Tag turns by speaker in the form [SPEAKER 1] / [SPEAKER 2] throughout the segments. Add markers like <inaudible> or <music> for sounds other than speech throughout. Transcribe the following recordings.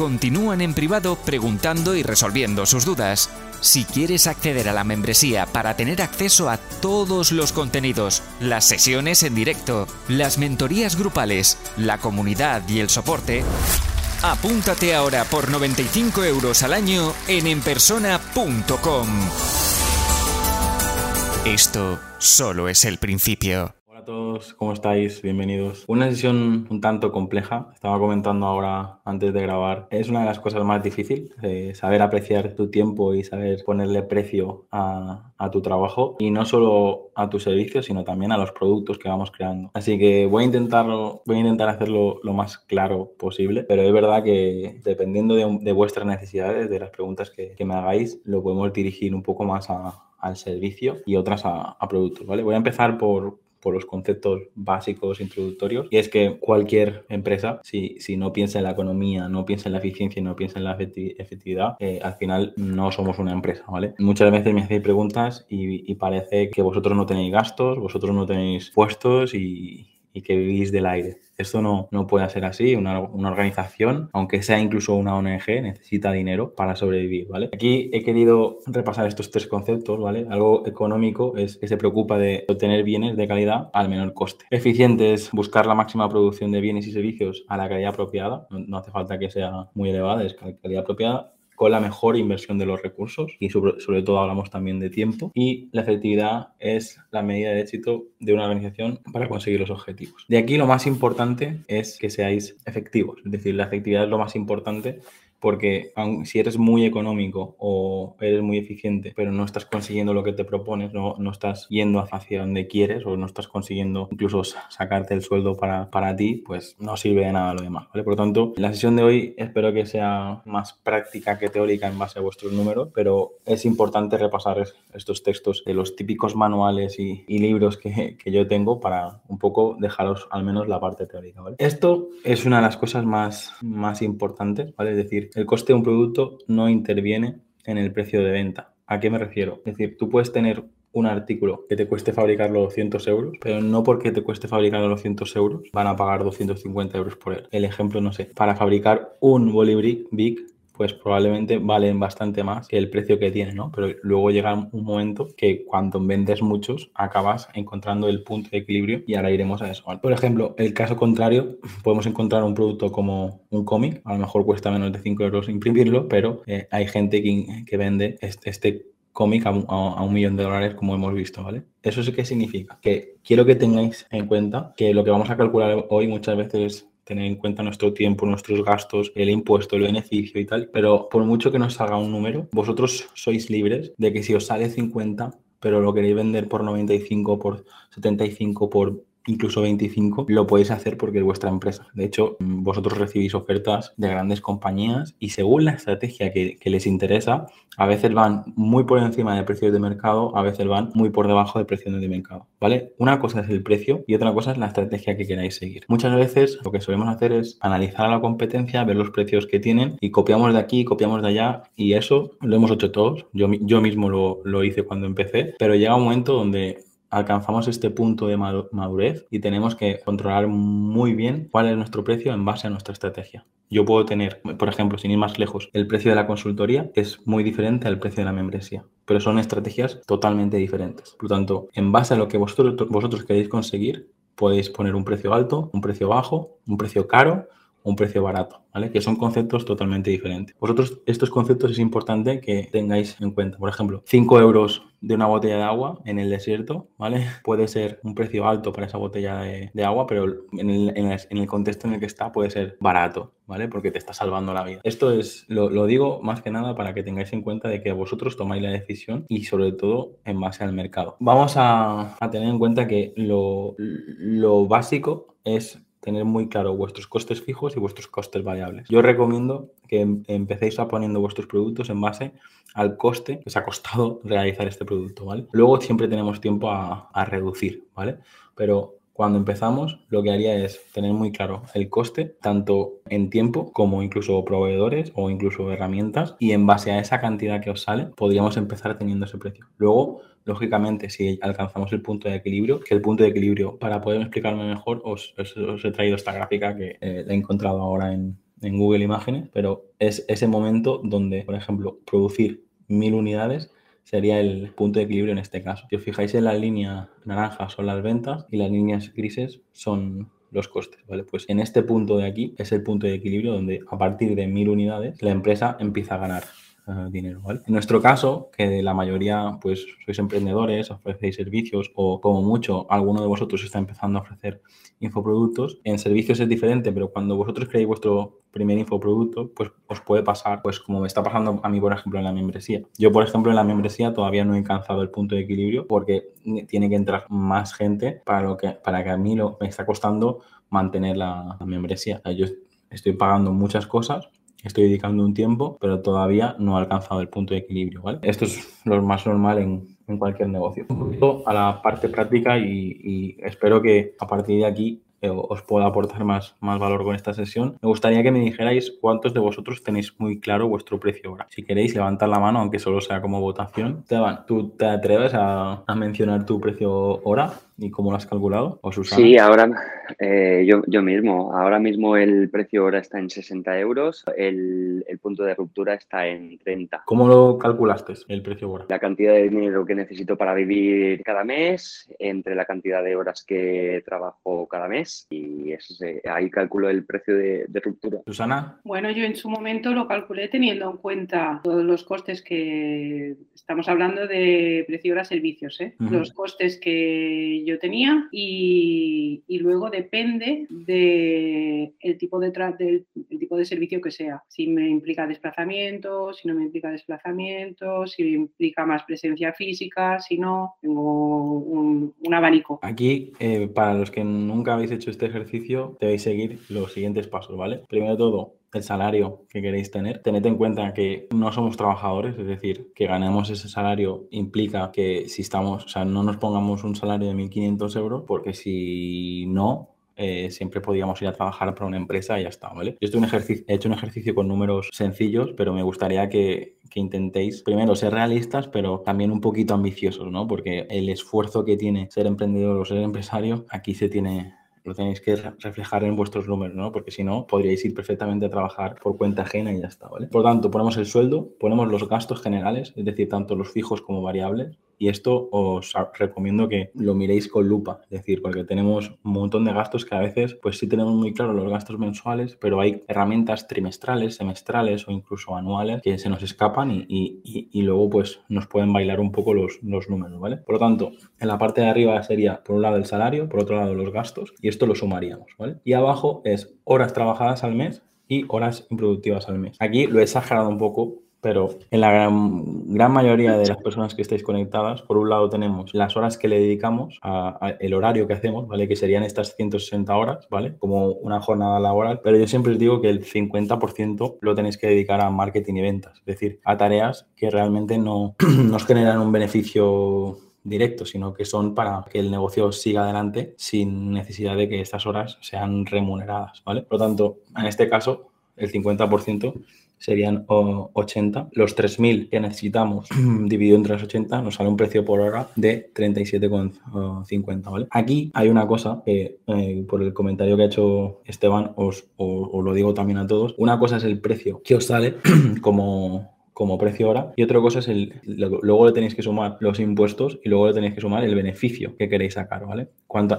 [SPEAKER 1] continúan en privado preguntando y resolviendo sus dudas. Si quieres acceder a la membresía para tener acceso a todos los contenidos, las sesiones en directo, las mentorías grupales, la comunidad y el soporte, apúntate ahora por 95 euros al año en enpersona.com. Esto solo es el principio.
[SPEAKER 2] Hola a todos, ¿cómo estáis? Bienvenidos. Una sesión un tanto compleja, estaba comentando ahora antes de grabar. Es una de las cosas más difíciles, eh, saber apreciar tu tiempo y saber ponerle precio a, tu trabajo y no solo a tu servicio, sino también a los productos que vamos creando. Así que voy a intentarlo, voy a intentar hacerlo lo más claro posible, pero es verdad que dependiendo de, vuestras necesidades, de las preguntas que, me hagáis, lo podemos dirigir un poco más al servicio y otras a, a productos, ¿vale? Voy a empezar por por los conceptos básicos introductorios. Y es que cualquier empresa, si, si no piensa en la economía, no piensa en la eficiencia no piensa en la efectividad, eh, al final no somos una empresa, ¿vale? Muchas veces me hacéis preguntas y, y parece que vosotros no tenéis gastos, vosotros no tenéis puestos y, y que vivís del aire. Esto no, no puede ser así. Una, una, organización, aunque sea incluso una ONG, necesita dinero para sobrevivir, ¿vale? Aquí he querido repasar estos tres conceptos, ¿vale? Algo económico es que se preocupa de obtener bienes de calidad al menor coste. Eficiente es buscar la máxima producción de bienes y servicios a la calidad apropiada. No, no hace falta que sea muy elevada, es calidad apropiada con la mejor inversión de los recursos y sobre, todo hablamos también de tiempo y la efectividad es la medida de éxito de una organización para conseguir los objetivos. De aquí lo más importante es que seáis efectivos, es decir, la efectividad es lo más importante porque si eres muy económico o eres muy eficiente, pero no estás consiguiendo lo que te propones, no, no estás yendo hacia donde quieres o no estás consiguiendo incluso sacarte el sueldo para, para ti, pues no sirve de nada lo demás, ¿vale? Por lo tanto, la sesión de hoy espero que sea más práctica que teórica en base a vuestros números, pero es importante repasar estos textos de los típicos manuales y, y libros que, que, yo tengo para un poco dejaros al menos la parte teórica, ¿vale? Esto es una de las cosas más, más importantes, ¿vale? Es decir, el coste de un producto no interviene en el precio de venta. ¿A qué me refiero? Es decir, tú puedes tener un artículo que te cueste fabricarlo 200 euros, pero no porque te cueste fabricarlo 200 euros van a pagar 250 euros por él. El ejemplo, no sé, para fabricar un Bolibrick Big pues probablemente valen bastante más que el precio que tienen, ¿no? Pero luego llega un momento que cuando vendes muchos acabas encontrando el punto de equilibrio y ahora iremos a eso. ¿vale? Por ejemplo, el caso contrario, podemos encontrar un producto como un cómic, a lo mejor cuesta menos de 5 euros imprimirlo, pero eh, hay gente que, que vende este, este cómic a, a, un millón de dólares como hemos visto, ¿vale? ¿Eso sí qué significa? Que quiero que tengáis en cuenta que lo que vamos a calcular hoy muchas veces tener en cuenta nuestro tiempo, nuestros gastos, el impuesto, el beneficio y tal, pero por mucho que nos salga un número, vosotros sois libres de que si os sale 50, pero lo queréis vender por 95, por 75, por incluso 25, lo podéis hacer porque es vuestra empresa. De hecho, vosotros recibís ofertas de grandes compañías y según la estrategia que, les interesa, a veces van muy por encima del precio de mercado, a veces van muy por debajo del precio de mercado, ¿vale? Una cosa es el precio y otra cosa es la estrategia que queráis seguir. Muchas veces lo que solemos hacer es analizar a la competencia, ver los precios que tienen y copiamos de aquí, copiamos de allá y eso lo hemos hecho todos. Yo, yo mismo lo, lo hice cuando empecé, pero llega un momento donde alcanzamos este punto de madurez y tenemos que controlar muy bien cuál es nuestro precio en base a nuestra estrategia. Yo puedo tener, por ejemplo, sin ir más lejos, el precio de la consultoría es muy diferente al precio de la membresía, pero son estrategias totalmente diferentes. Por lo tanto, en base a lo que vosotros, vosotros queréis conseguir, podéis poner un precio alto, un precio bajo, un precio caro, un precio barato, ¿vale? Que son conceptos totalmente diferentes. Vosotros, estos conceptos es importante que tengáis en cuenta. Por ejemplo, 5 euros de una botella de agua en el desierto, ¿vale? <laughs> Puede ser un precio alto para esa botella de, agua, pero en el, contexto en el que está puede ser barato, ¿vale? Porque te está salvando la vida. Esto es, lo, digo más que nada para que tengáis en cuenta de que vosotros tomáis la decisión y sobre todo en base al mercado. Vamos a, tener en cuenta que lo básico es tener muy claro vuestros costes fijos y vuestros costes variables. Yo recomiendo que em, empecéis a poniendo vuestros productos en base al coste que os ha costado <laughs> realizar este producto, ¿vale? Luego siempre tenemos tiempo a, a reducir, ¿vale? Pero cuando empezamos, lo que haría es tener muy claro el coste, tanto en tiempo como incluso proveedores o incluso herramientas, y en base a esa cantidad que os sale, podríamos empezar teniendo ese precio. Luego, lógicamente, si alcanzamos el punto de equilibrio, que el punto de equilibrio, para poder explicarme mejor, os, he traído esta gráfica que eh, he encontrado ahora en, en Google Imágenes, pero es ese momento donde, por ejemplo, producir mil unidades sería el punto de equilibrio en este caso. Si os fijáis en la línea naranja son las ventas y las líneas grises son los costes, ¿vale? Pues en este punto de aquí es el punto de equilibrio donde a partir de mil unidades la empresa empieza a ganar eh, dinero, ¿vale? En nuestro caso, que la mayoría pues sois emprendedores, ofrecéis servicios o como mucho alguno de vosotros está empezando a ofrecer infoproductos, en servicios es diferente, pero cuando vosotros creéis vuestro primer infoproducto, pues os puede pasar, pues como me está pasando a mí, por ejemplo, en la membresía. Yo, por ejemplo, en la membresía todavía no he alcanzado el punto de equilibrio porque tiene que entrar más gente para, lo que, para que a mí lo, me está costando mantener la, la membresía. Yo estoy pagando muchas cosas estoy dedicando un tiempo, pero todavía no he alcanzado el punto de equilibrio. ¿vale? Esto es lo más normal en, en cualquier negocio. A la parte práctica y, y espero que a partir de aquí os pueda aportar más, más valor con esta sesión. Me gustaría que me dijerais cuántos de vosotros tenéis muy claro vuestro precio hora. Si queréis, levantar la mano, aunque solo sea como votación. Esteban, ¿tú te atreves a, a mencionar tu precio hora? y cómo lo has calculado? ¿O
[SPEAKER 3] Sí, ahora eh, yo, yo, mismo. Ahora mismo el precio hora está en 60 euros, el, el, punto de ruptura está en 30.
[SPEAKER 2] ¿Cómo lo calculaste el precio hora?
[SPEAKER 3] La cantidad de dinero que necesito para vivir cada mes, entre la cantidad de horas que trabajo cada mes y es, ahí calculo el precio de, de ruptura.
[SPEAKER 2] Susana.
[SPEAKER 4] Bueno, yo en su momento lo calculé teniendo en cuenta todos los costes que estamos hablando de precio hora servicios, ¿eh? uh -huh. los costes que yo yo tenía y, y luego depende del de tipo de del el tipo de servicio que sea. Si me implica desplazamiento, si no me implica desplazamiento, si me implica más presencia física, si no, tengo un, un abanico.
[SPEAKER 2] Aquí, eh, para los que nunca habéis hecho este ejercicio, debéis seguir los siguientes pasos, ¿vale? Primero de todo, el salario que queréis tener. Tened en cuenta que no somos trabajadores, es decir, que ganemos ese salario implica que si estamos, o sea, no nos pongamos un salario de 1.500 euros, porque si no, eh, siempre podríamos ir a trabajar para una empresa y ya está, ¿vale? Yo he hecho un ejercicio con números sencillos, pero me gustaría que, que, intentéis, primero, ser realistas, pero también un poquito ambiciosos, ¿no? Porque el esfuerzo que tiene ser emprendedor o ser empresario, aquí se tiene, lo tenéis que reflejar en vuestros números, ¿no? Porque si no, podríais ir perfectamente a trabajar por cuenta ajena y ya está, ¿vale? Por tanto, ponemos el sueldo, ponemos los gastos generales, es decir, tanto los fijos como variables, y esto os recomiendo que lo miréis con lupa, es decir, porque tenemos un montón de gastos que a veces, pues sí tenemos muy claro los gastos mensuales, pero hay herramientas trimestrales, semestrales o incluso anuales que se nos escapan y, y, y luego pues nos pueden bailar un poco los, los números, ¿vale? Por lo tanto, en la parte de arriba sería por un lado el salario, por otro lado los gastos y esto lo sumaríamos, ¿vale? Y abajo es horas trabajadas al mes y horas improductivas al mes. Aquí lo he exagerado un poco pero en la gran, gran, mayoría de las personas que estáis conectadas, por un lado tenemos las horas que le dedicamos, a, el horario que hacemos, ¿vale? Que serían estas 160 horas, ¿vale? Como una jornada laboral, pero yo siempre os digo que el 50% lo tenéis que dedicar a marketing y ventas, es decir, a tareas que realmente no <clears throat> nos generan un beneficio directo, sino que son para que el negocio siga adelante sin necesidad de que estas horas sean remuneradas, ¿vale? Por lo tanto, en este caso, el 50% serían 80. Los 3.000 que necesitamos <clears throat> dividido entre las 80 nos sale un precio por hora de 37,50, ¿vale? Aquí hay una cosa que eh, por el comentario que ha hecho Esteban os, os, os lo digo también a todos. Una cosa es el precio que os sale <clears throat> como como precio hora y otra cosa es el luego le tenéis que sumar los impuestos y luego le tenéis que sumar el beneficio que queréis sacar, ¿vale?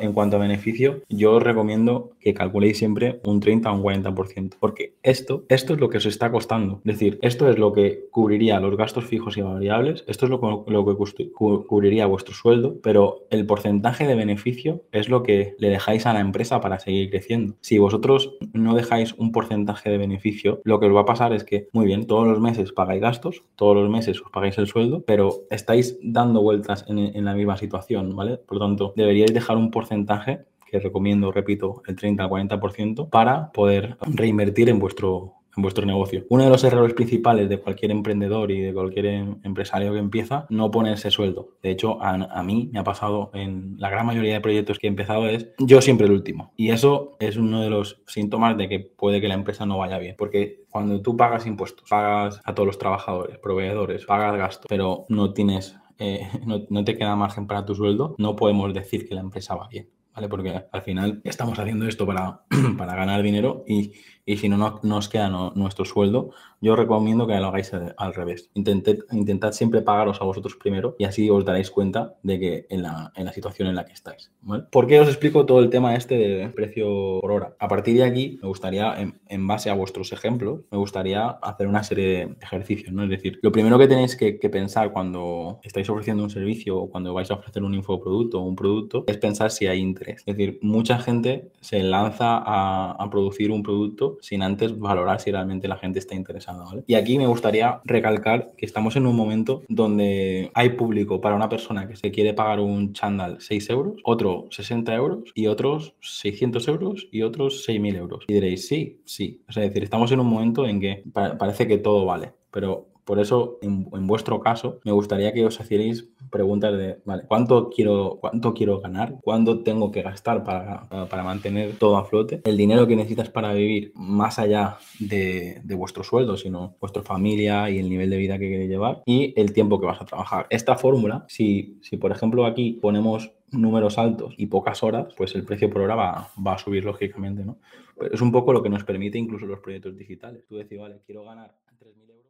[SPEAKER 2] En cuanto a beneficio, yo os recomiendo que calculéis siempre un 30 o un 40%, porque esto, esto es lo que os está costando. Es decir, esto es lo que cubriría los gastos fijos y variables, esto es lo, lo que cubriría vuestro sueldo, pero el porcentaje de beneficio es lo que le dejáis a la empresa para seguir creciendo. Si vosotros no dejáis un porcentaje de beneficio, lo que os va a pasar es que, muy bien, todos los meses pagáis gastos, todos los meses os pagáis el sueldo, pero estáis dando vueltas en, en la misma situación, ¿vale? Por lo tanto, deberíais dejar un porcentaje que recomiendo, repito, el 30 al 40% para poder reinvertir en vuestro en vuestro negocio. Uno de los errores principales de cualquier emprendedor y de cualquier em, empresario que empieza, no ponerse sueldo. De hecho, a, mí me ha pasado en la gran mayoría de proyectos que he empezado es yo siempre el último. Y eso es uno de los síntomas de que puede que la empresa no vaya bien. Porque cuando tú pagas impuestos, pagas a todos los trabajadores, proveedores, pagas gastos, pero no tienes, eh, <laughs> no, te queda margen para tu sueldo, no podemos decir que la empresa va bien. ¿Vale? Porque al final estamos haciendo esto para, <clears throat> para ganar dinero y, y si no, no nos queda nuestro sueldo, yo recomiendo que lo hagáis al revés. Intentad, intentad siempre pagaros a vosotros primero y así os daréis cuenta de que en la, en la situación en la que estáis. ¿Por qué os explico todo el tema este de precio por hora? A partir de aquí, me gustaría, en, base a vuestros ejemplos, me gustaría hacer una serie de ejercicios, ¿no? Es decir, lo primero que tenéis que, pensar cuando estáis ofreciendo un servicio o cuando vais a ofrecer un infoproducto o un producto es pensar si hay interés. Es decir, mucha gente se lanza a, a producir un producto sin antes valorar si realmente la gente está interesada. Y aquí me gustaría recalcar que estamos en un momento donde hay público para una persona que se quiere pagar un chándal 6 euros, otro 60 euros y otros 600 euros y otros 6.000 euros. Y diréis, sí, sí. es decir, estamos en un momento en que parece que todo vale, pero por eso, en, vuestro caso, me gustaría que os hicierais preguntas de, vale, ¿cuánto quiero, cuánto quiero ganar? ¿Cuánto tengo que gastar para, para, mantener todo a flote? El dinero que necesitas para vivir más allá de, de, vuestro sueldo, sino vuestra familia y el nivel de vida que queréis llevar y el tiempo que vas a trabajar. Esta fórmula, si, si por ejemplo aquí ponemos números altos y pocas horas, pues el precio por hora va, va a subir lógicamente, ¿no? es un poco lo que nos permite incluso los proyectos digitales. Tú decís, vale, quiero ganar 3.000 euros.